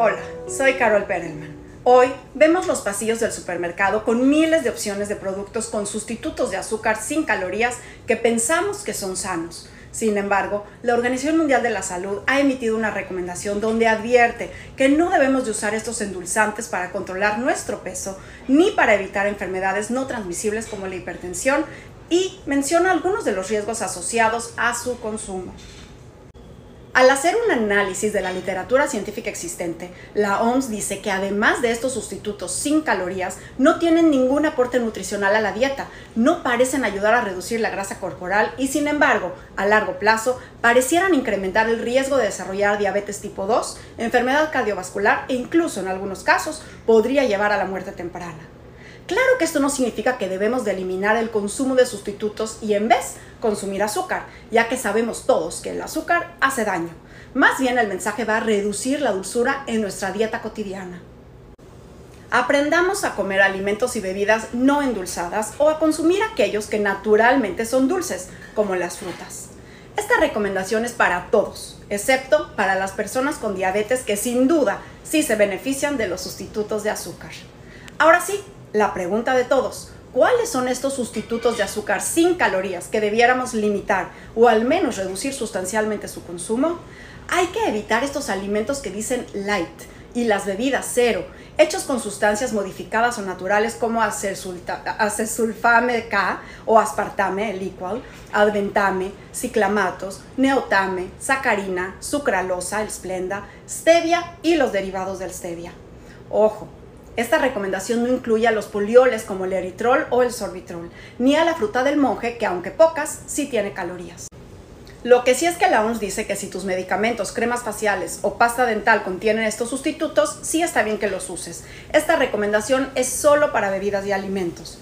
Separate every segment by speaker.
Speaker 1: Hola, soy Carol Perelman. Hoy vemos los pasillos del supermercado con miles de opciones de productos con sustitutos de azúcar sin calorías que pensamos que son sanos. Sin embargo, la Organización Mundial de la Salud ha emitido una recomendación donde advierte que no debemos de usar estos endulzantes para controlar nuestro peso ni para evitar enfermedades no transmisibles como la hipertensión y menciona algunos de los riesgos asociados a su consumo. Al hacer un análisis de la literatura científica existente, la OMS dice que además de estos sustitutos sin calorías, no tienen ningún aporte nutricional a la dieta, no parecen ayudar a reducir la grasa corporal y sin embargo, a largo plazo, parecieran incrementar el riesgo de desarrollar diabetes tipo 2, enfermedad cardiovascular e incluso en algunos casos podría llevar a la muerte temprana. Claro que esto no significa que debemos de eliminar el consumo de sustitutos y en vez consumir azúcar, ya que sabemos todos que el azúcar hace daño. Más bien el mensaje va a reducir la dulzura en nuestra dieta cotidiana. Aprendamos a comer alimentos y bebidas no endulzadas o a consumir aquellos que naturalmente son dulces, como las frutas. Esta recomendación es para todos, excepto para las personas con diabetes que sin duda sí se benefician de los sustitutos de azúcar. Ahora sí, la pregunta de todos, ¿cuáles son estos sustitutos de azúcar sin calorías que debiéramos limitar o al menos reducir sustancialmente su consumo? Hay que evitar estos alimentos que dicen light y las bebidas cero, hechos con sustancias modificadas o naturales como acesulfame K o aspartame, el equal, adventame, ciclamatos, neotame, sacarina, sucralosa, el splenda, stevia y los derivados del stevia. Ojo, esta recomendación no incluye a los polioles como el eritrol o el sorbitrol, ni a la fruta del monje, que aunque pocas, sí tiene calorías. Lo que sí es que la OMS dice que si tus medicamentos, cremas faciales o pasta dental contienen estos sustitutos, sí está bien que los uses. Esta recomendación es solo para bebidas y alimentos.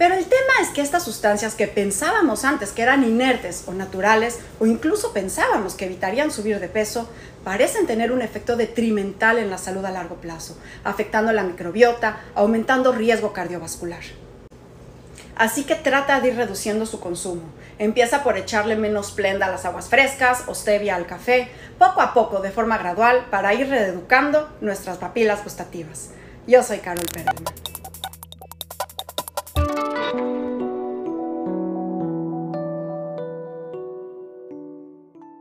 Speaker 1: Pero el tema es que estas sustancias que pensábamos antes que eran inertes o naturales, o incluso pensábamos que evitarían subir de peso, parecen tener un efecto detrimental en la salud a largo plazo, afectando la microbiota, aumentando riesgo cardiovascular. Así que trata de ir reduciendo su consumo. Empieza por echarle menos plenda a las aguas frescas o stevia al café, poco a poco, de forma gradual, para ir reeducando nuestras papilas gustativas. Yo soy Carol Perelman.